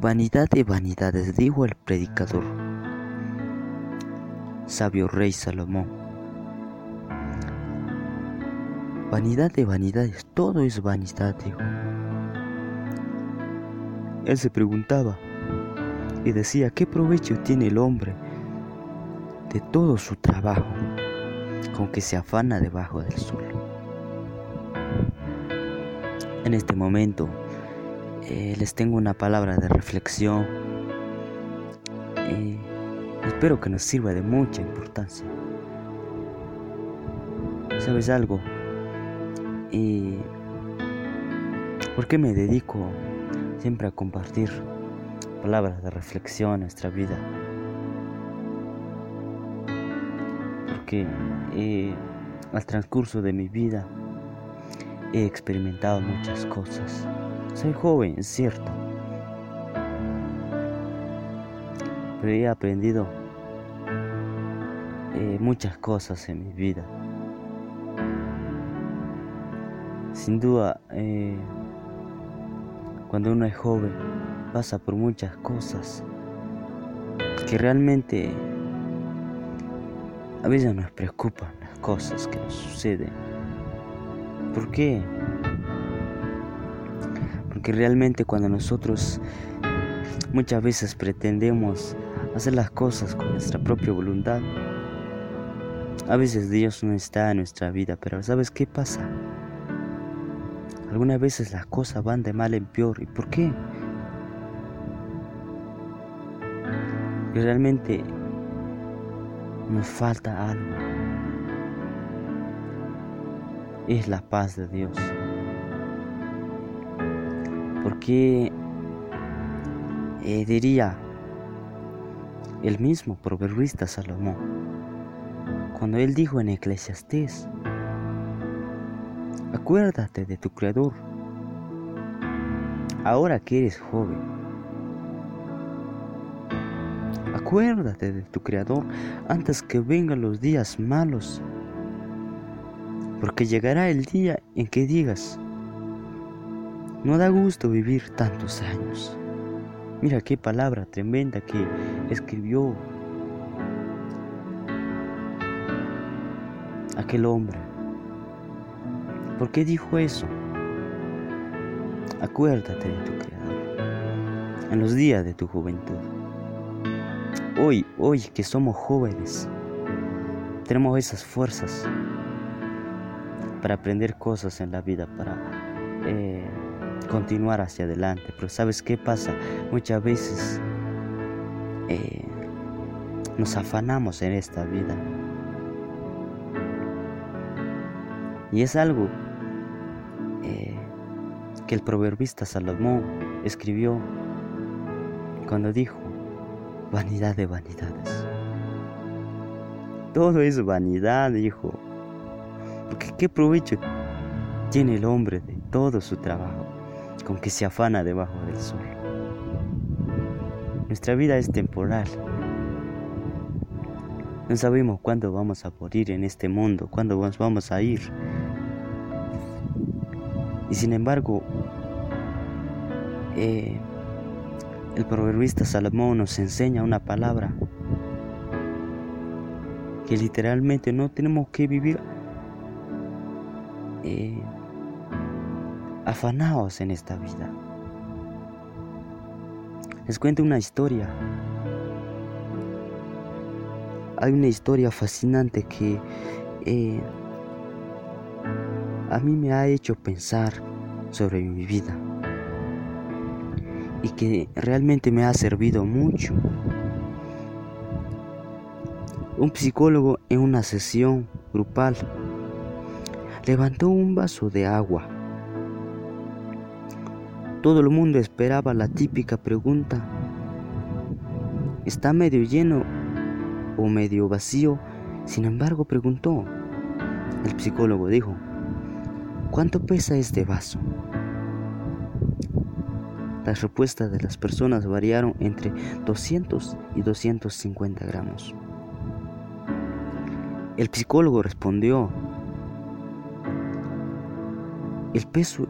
Vanidad de vanidades, dijo el predicador, sabio rey Salomón. Vanidad de vanidades, todo es vanidad, dijo. Él se preguntaba y decía, ¿qué provecho tiene el hombre de todo su trabajo con que se afana debajo del sol? En este momento eh, les tengo una palabra de reflexión y espero que nos sirva de mucha importancia. ¿Sabes algo? ¿Y por qué me dedico siempre a compartir palabras de reflexión en nuestra vida? Porque eh, al transcurso de mi vida he experimentado muchas cosas. Soy joven, es cierto. Pero he aprendido eh, muchas cosas en mi vida. Sin duda, eh, cuando uno es joven, pasa por muchas cosas que realmente a veces nos preocupan las cosas que nos suceden. ¿Por qué? Porque realmente cuando nosotros muchas veces pretendemos hacer las cosas con nuestra propia voluntad, a veces Dios no está en nuestra vida, pero ¿sabes qué pasa? Algunas veces las cosas van de mal en peor. ¿Y por qué? Realmente nos falta algo. Es la paz de Dios. Porque eh, diría el mismo proverbista Salomón, cuando él dijo en Eclesiastés, Acuérdate de tu Creador. Ahora que eres joven. Acuérdate de tu Creador antes que vengan los días malos. Porque llegará el día en que digas, no da gusto vivir tantos años. Mira qué palabra tremenda que escribió aquel hombre. ¿Por qué dijo eso? Acuérdate de tu Creador en los días de tu juventud. Hoy, hoy que somos jóvenes, tenemos esas fuerzas para aprender cosas en la vida, para eh, continuar hacia adelante. Pero ¿sabes qué pasa? Muchas veces eh, nos afanamos en esta vida. Y es algo que el proverbista Salomón escribió cuando dijo, vanidad de vanidades. Todo es vanidad, dijo. Porque qué provecho tiene el hombre de todo su trabajo con que se afana debajo del sol. Nuestra vida es temporal. No sabemos cuándo vamos a morir en este mundo, cuándo nos vamos a ir. Y sin embargo, eh, el proverbista Salomón nos enseña una palabra que literalmente no tenemos que vivir eh, afanados en esta vida. Les cuento una historia. Hay una historia fascinante que eh, a mí me ha hecho pensar sobre mi vida y que realmente me ha servido mucho. Un psicólogo en una sesión grupal levantó un vaso de agua. Todo el mundo esperaba la típica pregunta. ¿Está medio lleno o medio vacío? Sin embargo, preguntó. El psicólogo dijo, ¿Cuánto pesa este vaso? Las respuestas de las personas variaron entre 200 y 250 gramos. El psicólogo respondió, el peso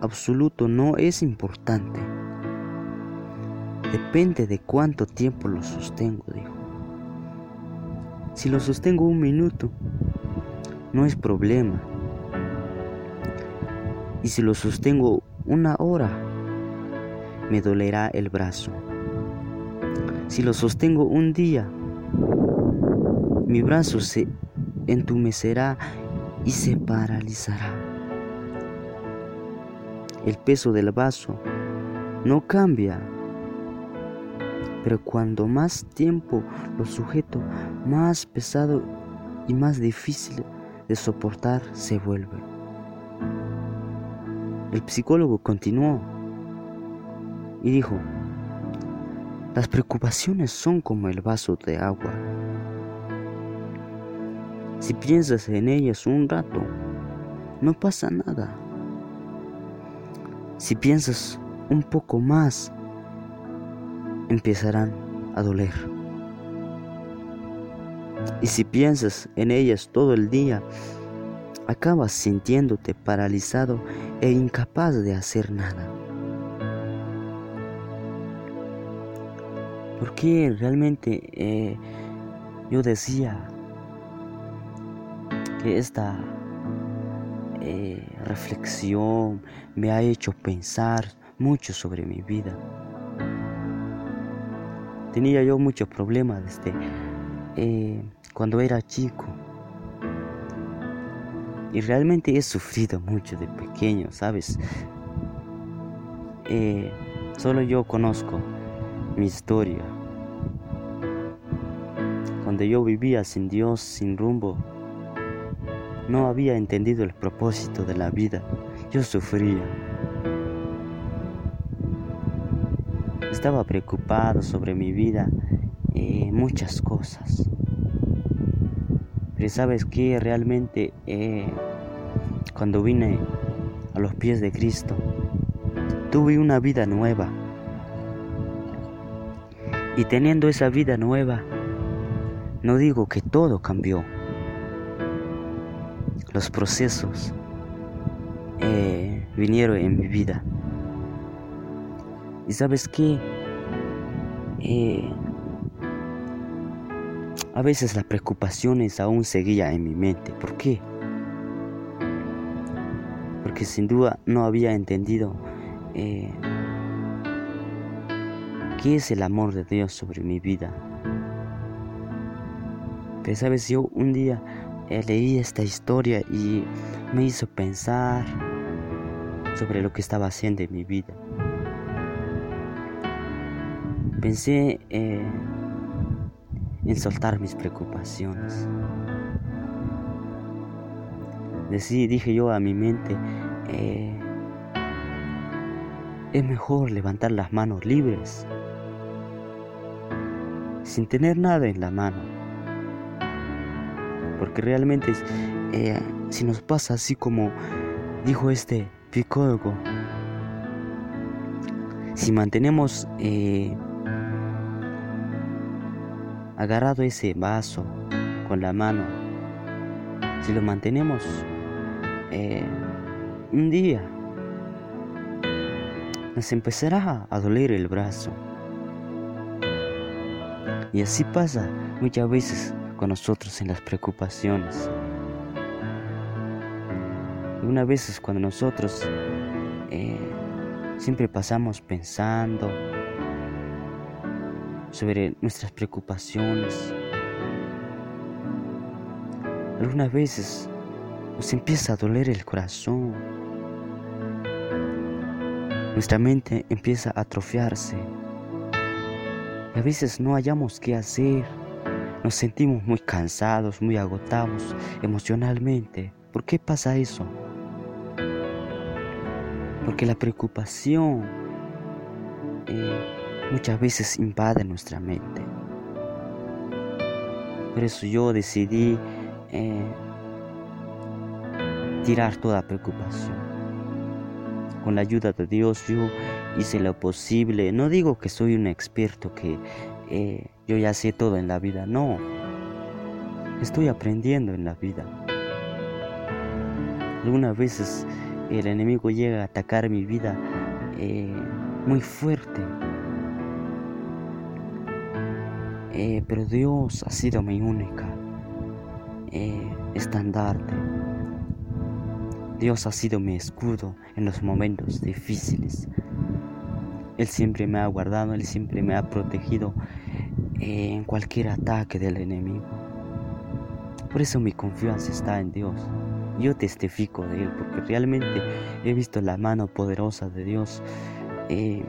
absoluto no es importante. Depende de cuánto tiempo lo sostengo, dijo. Si lo sostengo un minuto, no es problema. Y si lo sostengo una hora, me dolerá el brazo. Si lo sostengo un día, mi brazo se entumecerá y se paralizará. El peso del vaso no cambia, pero cuando más tiempo lo sujeto, más pesado y más difícil de soportar se vuelve. El psicólogo continuó y dijo, las preocupaciones son como el vaso de agua. Si piensas en ellas un rato, no pasa nada. Si piensas un poco más, empezarán a doler. Y si piensas en ellas todo el día, acabas sintiéndote paralizado e incapaz de hacer nada. Porque realmente eh, yo decía que esta eh, reflexión me ha hecho pensar mucho sobre mi vida. Tenía yo muchos problemas desde eh, cuando era chico. Y realmente he sufrido mucho de pequeño, ¿sabes? solo yo conozco mi historia. Cuando yo vivía sin Dios, sin rumbo, no había entendido el propósito de la vida. Yo sufría. Estaba preocupado sobre mi vida y muchas cosas. Pero sabes que realmente eh, cuando vine a los pies de Cristo, tuve una vida nueva. Y teniendo esa vida nueva, no digo que todo cambió. Los procesos eh, vinieron en mi vida. Y sabes qué? Eh, a veces las preocupaciones aún seguían en mi mente. ¿Por qué? Porque sin duda no había entendido eh, ¿Qué es el amor de Dios sobre mi vida? Pero sabes, yo un día leí esta historia y me hizo pensar sobre lo que estaba haciendo en mi vida. Pensé eh, en soltar mis preocupaciones. Decí, dije yo a mi mente, eh, es mejor levantar las manos libres sin tener nada en la mano. Porque realmente eh, si nos pasa así como dijo este psicólogo, si mantenemos eh, agarrado ese vaso con la mano, si lo mantenemos eh, un día, nos empezará a doler el brazo. Y así pasa muchas veces con nosotros en las preocupaciones. Una vez cuando nosotros eh, siempre pasamos pensando sobre nuestras preocupaciones, algunas veces nos empieza a doler el corazón, nuestra mente empieza a atrofiarse a veces no hallamos qué hacer. Nos sentimos muy cansados, muy agotados emocionalmente. ¿Por qué pasa eso? Porque la preocupación eh, muchas veces invade nuestra mente. Por eso yo decidí eh, tirar toda preocupación. Con la ayuda de Dios yo hice lo posible. No digo que soy un experto, que eh, yo ya sé todo en la vida. No. Estoy aprendiendo en la vida. Algunas veces el enemigo llega a atacar mi vida eh, muy fuerte. Eh, pero Dios ha sido mi única estandarte. Dios ha sido mi escudo en los momentos difíciles. Él siempre me ha guardado, Él siempre me ha protegido eh, en cualquier ataque del enemigo. Por eso mi confianza está en Dios. Yo testifico de Él porque realmente he visto la mano poderosa de Dios. Eh,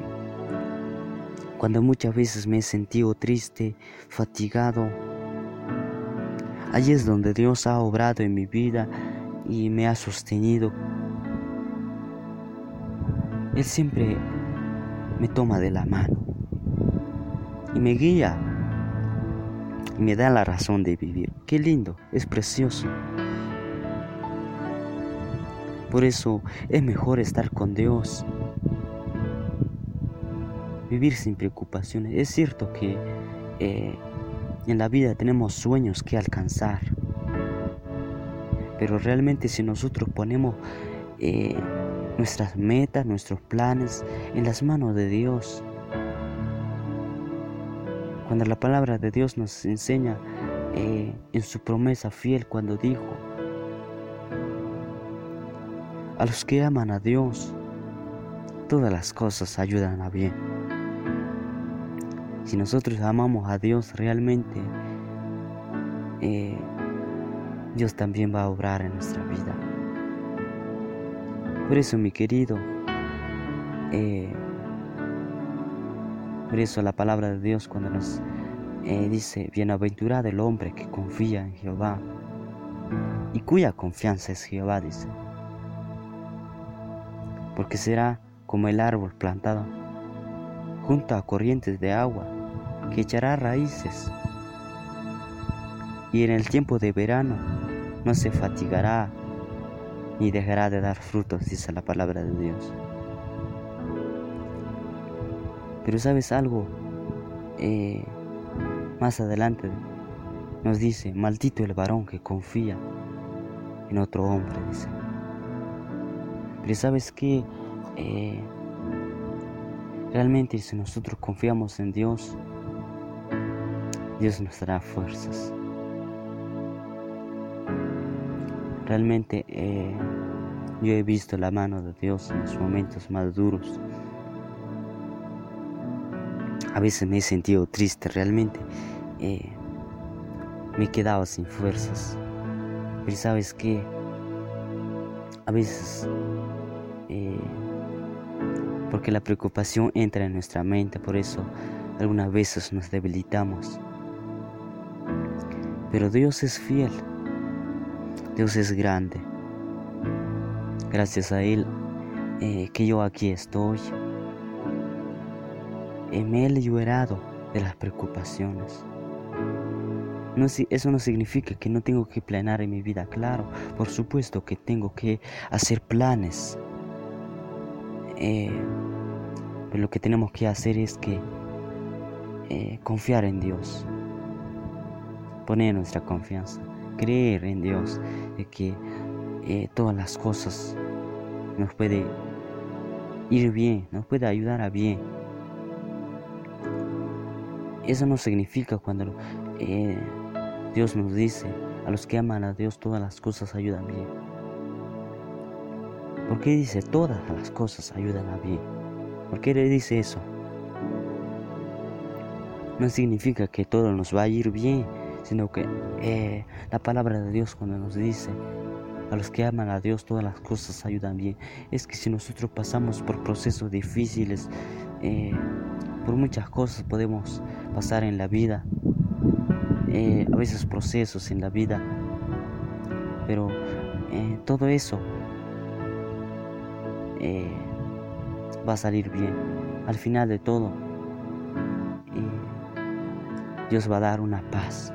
cuando muchas veces me he sentido triste, fatigado, allí es donde Dios ha obrado en mi vida y me ha sostenido. Él siempre me toma de la mano y me guía y me da la razón de vivir. Qué lindo, es precioso. Por eso es mejor estar con Dios. Vivir sin preocupaciones. Es cierto que eh, en la vida tenemos sueños que alcanzar. Pero realmente si nosotros ponemos eh, nuestras metas, nuestros planes en las manos de Dios, cuando la palabra de Dios nos enseña eh, en su promesa fiel cuando dijo, a los que aman a Dios, todas las cosas ayudan a bien. Si nosotros amamos a Dios realmente, eh, Dios también va a obrar en nuestra vida. Por eso, mi querido, eh, por eso la palabra de Dios cuando nos eh, dice, bienaventurado el hombre que confía en Jehová y cuya confianza es Jehová, dice. Porque será como el árbol plantado junto a corrientes de agua, que echará raíces, y en el tiempo de verano no se fatigará ni dejará de dar frutos, dice la palabra de Dios. Pero sabes algo, eh, más adelante nos dice, maldito el varón que confía en otro hombre, dice. Pero sabes que eh, realmente si nosotros confiamos en Dios, Dios nos dará fuerzas. Realmente eh, yo he visto la mano de Dios en los momentos más duros. A veces me he sentido triste, realmente eh, me he quedado sin fuerzas. Pero sabes que a veces eh, porque la preocupación entra en nuestra mente, por eso algunas veces nos debilitamos. Pero Dios es fiel, Dios es grande. Gracias a Él eh, que yo aquí estoy. Me he liberado de las preocupaciones. No, eso no significa que no tengo que planear en mi vida, claro, por supuesto que tengo que hacer planes. Eh, pero lo que tenemos que hacer es que eh, confiar en Dios, poner nuestra confianza, creer en Dios, de que eh, todas las cosas nos puede ir bien, nos puede ayudar a bien. Eso no significa cuando Dios nos dice, a los que aman a Dios todas las cosas ayudan bien. ¿Por qué dice todas las cosas ayudan a bien? ¿Por qué le dice eso? No significa que todo nos va a ir bien, sino que eh, la palabra de Dios cuando nos dice, a los que aman a Dios todas las cosas ayudan bien, es que si nosotros pasamos por procesos difíciles, eh, por muchas cosas podemos pasar en la vida, eh, a veces procesos en la vida, pero todo eso va a salir bien. Al final de todo, Dios va a dar una paz.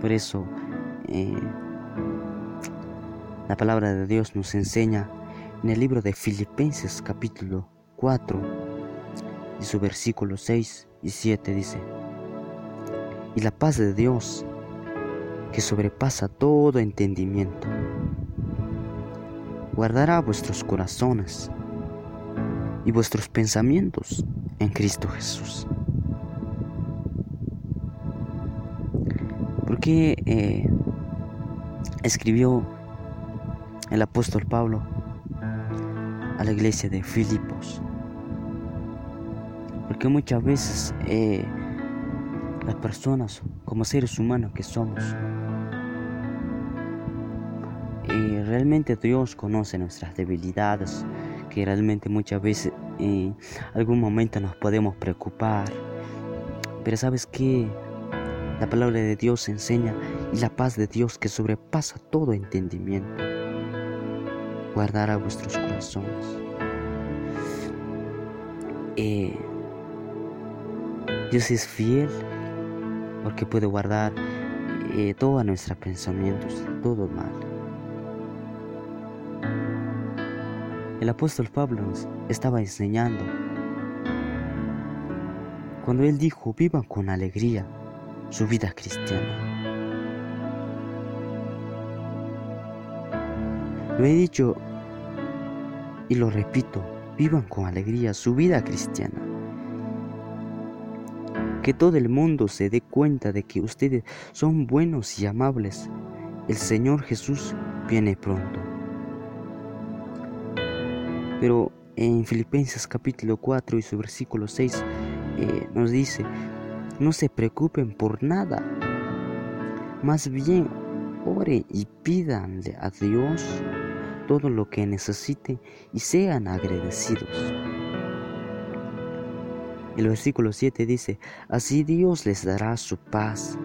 Por eso, la palabra de Dios nos enseña en el libro de Filipenses capítulo 4 y su versículo 6 y 7 dice, y la paz de Dios, que sobrepasa todo entendimiento, guardará vuestros corazones y vuestros pensamientos en Cristo Jesús. ¿Por qué eh, escribió el apóstol Pablo a la iglesia de Filipos? Porque muchas veces eh, las personas, como seres humanos que somos, eh, realmente Dios conoce nuestras debilidades, que realmente muchas veces en algún momento nos podemos preocupar. Pero sabes que la palabra de Dios enseña y la paz de Dios que sobrepasa todo entendimiento guardará vuestros corazones. Eh, Dios es fiel porque puede guardar eh, todos nuestros pensamientos, todo mal. El apóstol Pablo estaba enseñando cuando él dijo, vivan con alegría su vida cristiana. Lo he dicho y lo repito, vivan con alegría su vida cristiana. Que todo el mundo se dé cuenta de que ustedes son buenos y amables. El Señor Jesús viene pronto. Pero en Filipenses capítulo 4 y su versículo 6 eh, nos dice, no se preocupen por nada, más bien oren y pídanle a Dios todo lo que necesiten y sean agradecidos. El versículo 7 dice, así Dios les dará su paz,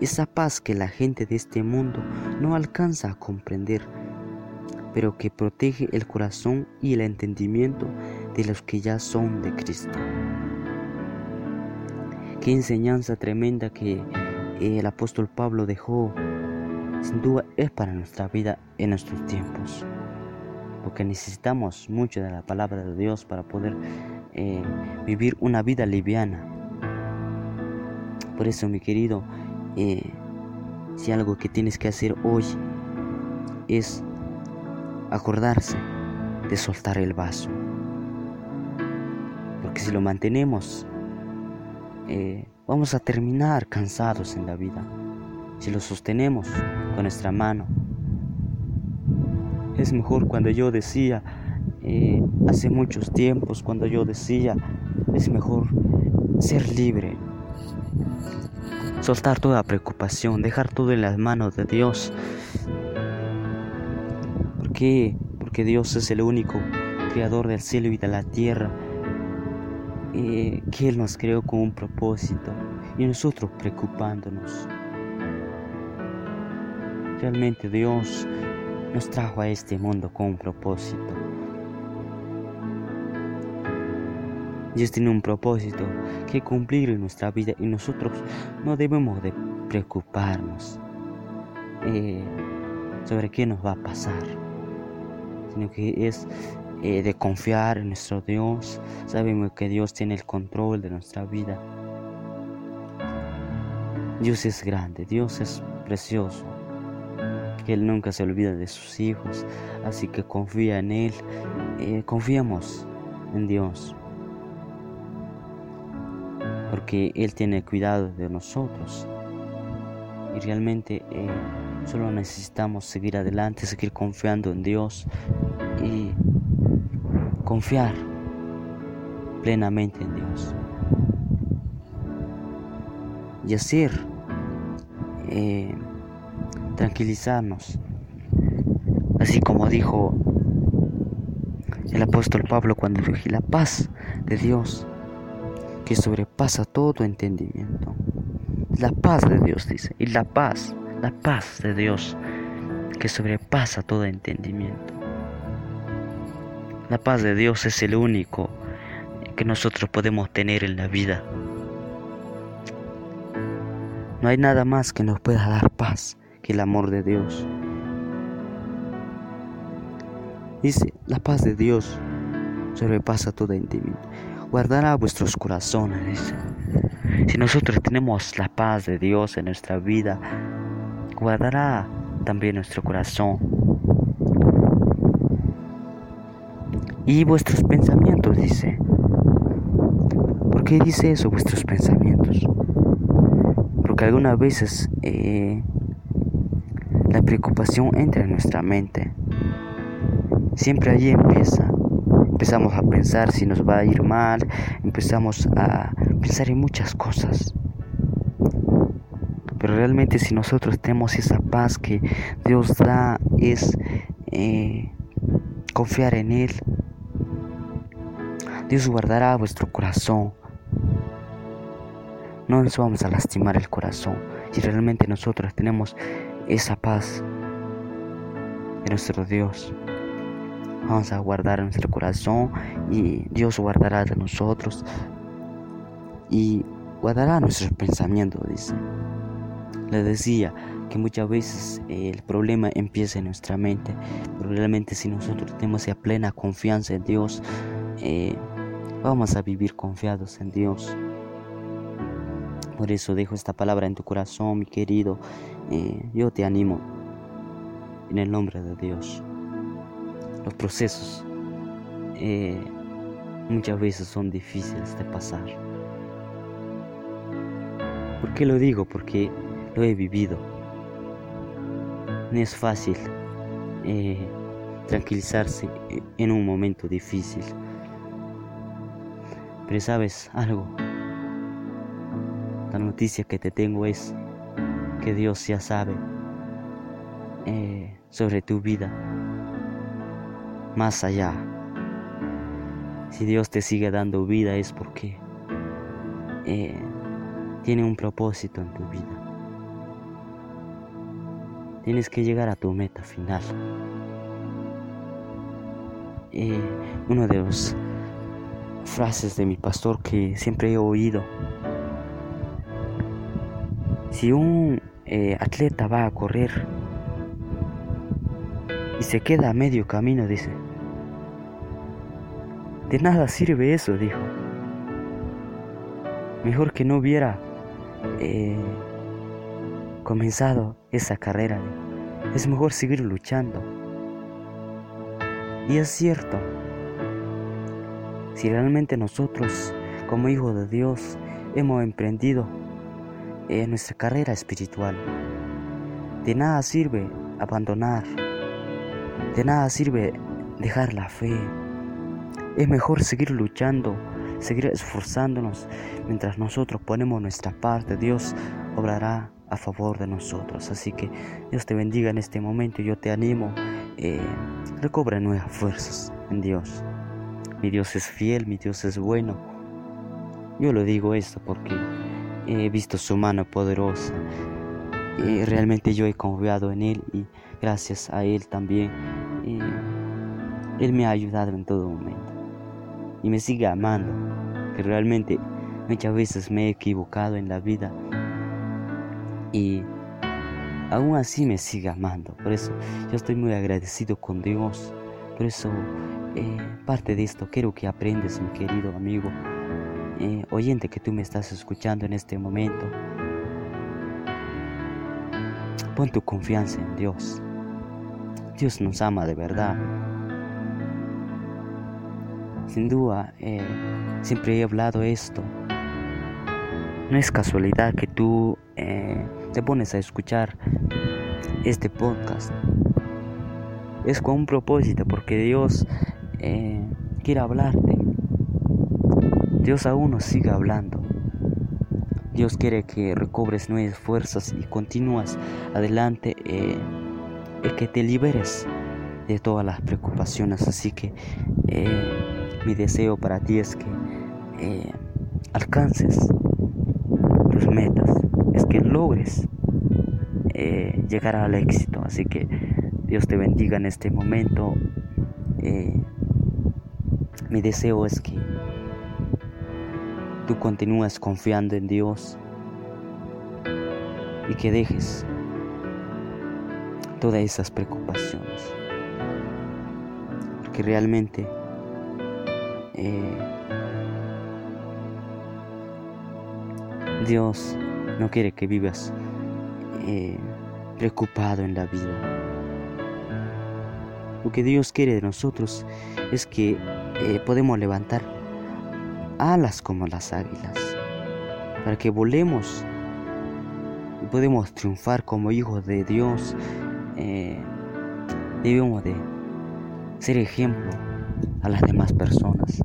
esa paz que la gente de este mundo no alcanza a comprender pero que protege el corazón y el entendimiento de los que ya son de Cristo. Qué enseñanza tremenda que el apóstol Pablo dejó, sin duda es para nuestra vida en nuestros tiempos, porque necesitamos mucho de la palabra de Dios para poder eh, vivir una vida liviana. Por eso, mi querido, eh, si algo que tienes que hacer hoy es acordarse de soltar el vaso. Porque si lo mantenemos, eh, vamos a terminar cansados en la vida. Si lo sostenemos con nuestra mano, es mejor cuando yo decía, eh, hace muchos tiempos, cuando yo decía, es mejor ser libre, soltar toda preocupación, dejar todo en las manos de Dios qué? Porque Dios es el único creador del cielo y de la tierra. Eh, que Él nos creó con un propósito y nosotros preocupándonos. Realmente Dios nos trajo a este mundo con un propósito. Dios tiene un propósito que cumplir en nuestra vida y nosotros no debemos de preocuparnos eh, sobre qué nos va a pasar sino que es eh, de confiar en nuestro Dios. Sabemos que Dios tiene el control de nuestra vida. Dios es grande, Dios es precioso. Él nunca se olvida de sus hijos, así que confía en Él. Eh, confiamos en Dios. Porque Él tiene cuidado de nosotros. Y realmente eh, Solo necesitamos seguir adelante, seguir confiando en Dios y confiar plenamente en Dios. Y hacer eh, tranquilizarnos, así como dijo el apóstol Pablo cuando dijo, la paz de Dios que sobrepasa todo entendimiento. La paz de Dios dice, y la paz la paz de Dios que sobrepasa todo entendimiento. La paz de Dios es el único que nosotros podemos tener en la vida. No hay nada más que nos pueda dar paz que el amor de Dios. Dice, la paz de Dios sobrepasa todo entendimiento. Guardará vuestros corazones. Si nosotros tenemos la paz de Dios en nuestra vida, guardará también nuestro corazón. Y vuestros pensamientos, dice. ¿Por qué dice eso, vuestros pensamientos? porque algunas veces eh, la preocupación entra en nuestra mente. Siempre allí empieza. Empezamos a pensar si nos va a ir mal, empezamos a pensar en muchas cosas. Pero realmente si nosotros tenemos esa paz que Dios da, es eh, confiar en Él. Dios guardará vuestro corazón. No nos vamos a lastimar el corazón si realmente nosotros tenemos esa paz de nuestro Dios. Vamos a guardar nuestro corazón y Dios guardará de nosotros y guardará nuestros pensamientos, dice. Le decía que muchas veces el problema empieza en nuestra mente, pero realmente si nosotros tenemos esa plena confianza en Dios, eh, vamos a vivir confiados en Dios. Por eso dejo esta palabra en tu corazón, mi querido. Eh, yo te animo en el nombre de Dios. Los procesos muchas veces son difíciles de pasar. ¿Por qué lo digo? Porque lo he vivido. No es fácil eh, tranquilizarse en un momento difícil. Pero sabes algo, la noticia que te tengo es que Dios ya sabe eh, sobre tu vida más allá. Si Dios te sigue dando vida es porque eh, tiene un propósito en tu vida. Tienes que llegar a tu meta final. Eh, una de las frases de mi pastor que siempre he oído. Si un eh, atleta va a correr y se queda a medio camino, dice, de nada sirve eso, dijo. Mejor que no hubiera eh, comenzado esa carrera, es mejor seguir luchando. Y es cierto, si realmente nosotros, como hijos de Dios, hemos emprendido en nuestra carrera espiritual, de nada sirve abandonar, de nada sirve dejar la fe. Es mejor seguir luchando, seguir esforzándonos mientras nosotros ponemos nuestra parte. Dios obrará a favor de nosotros. Así que Dios te bendiga en este momento. Yo te animo. Eh, recobra nuevas fuerzas en Dios. Mi Dios es fiel, mi Dios es bueno. Yo lo digo esto porque he visto su mano poderosa. Y realmente yo he confiado en Él y gracias a Él también. Eh, él me ha ayudado en todo momento. Y me sigue amando. Que realmente muchas veces me he equivocado en la vida y aún así me sigue amando. Por eso yo estoy muy agradecido con Dios. Por eso eh, parte de esto quiero que aprendes, mi querido amigo, eh, oyente que tú me estás escuchando en este momento. Pon tu confianza en Dios. Dios nos ama de verdad. Sin duda, eh, siempre he hablado esto. No es casualidad que tú te pones a escuchar este podcast es con un propósito porque Dios eh, quiere hablarte. Dios aún nos sigue hablando. Dios quiere que recobres nuevas fuerzas y continúas adelante eh, y que te liberes de todas las preocupaciones. Así que eh, mi deseo para ti es que alcances tus metas es que logres llegar al éxito. Así que Dios te bendiga en este momento. Eh, mi deseo es que tú continúes confiando en Dios y que dejes todas esas preocupaciones. Porque realmente eh, Dios no quiere que vivas eh, preocupado en la vida. Lo que Dios quiere de nosotros es que eh, podemos levantar alas como las águilas, para que volemos podemos triunfar como hijos de Dios, eh, debemos de ser ejemplo a las demás personas.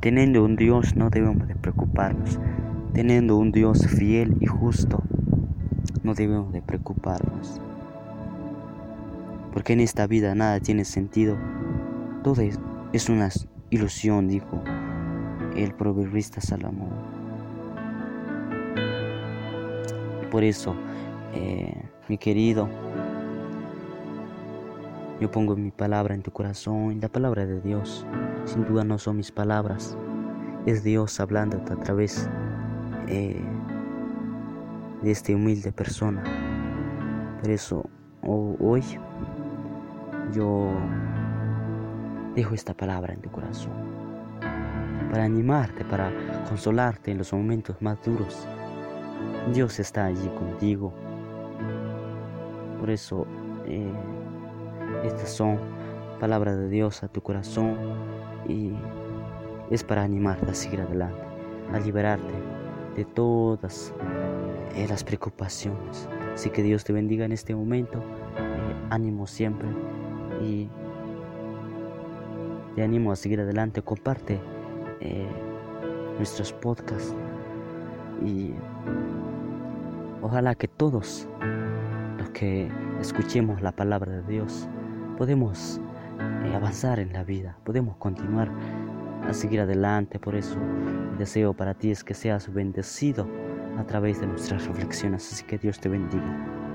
Teniendo un Dios no debemos de preocuparnos. Teniendo un Dios fiel y justo, no debemos de preocuparnos. Porque en esta vida nada tiene sentido. Todo es, una ilusión, dijo el proverbista Salomón. Por eso, eh, mi querido, yo pongo mi palabra en tu corazón, la palabra de Dios. Sin duda no son mis palabras, es Dios hablándote a través eh, de esta humilde persona. Por eso, hoy yo dejo esta palabra en tu corazón para animarte, para consolarte en los momentos más duros. Dios está allí contigo. Por eso, eh, estas son palabras de Dios a tu corazón y es para animarte a seguir adelante, a liberarte de todas eh, las preocupaciones. Así que Dios te bendiga en este momento, eh, ánimo siempre y te animo a seguir adelante, comparte eh, nuestros podcasts y ojalá que todos los que escuchemos la palabra de Dios podemos eh, avanzar en la vida, podemos continuar a seguir adelante. Por eso el deseo para ti es que seas bendecido a través de nuestras reflexiones. Así que Dios te bendiga.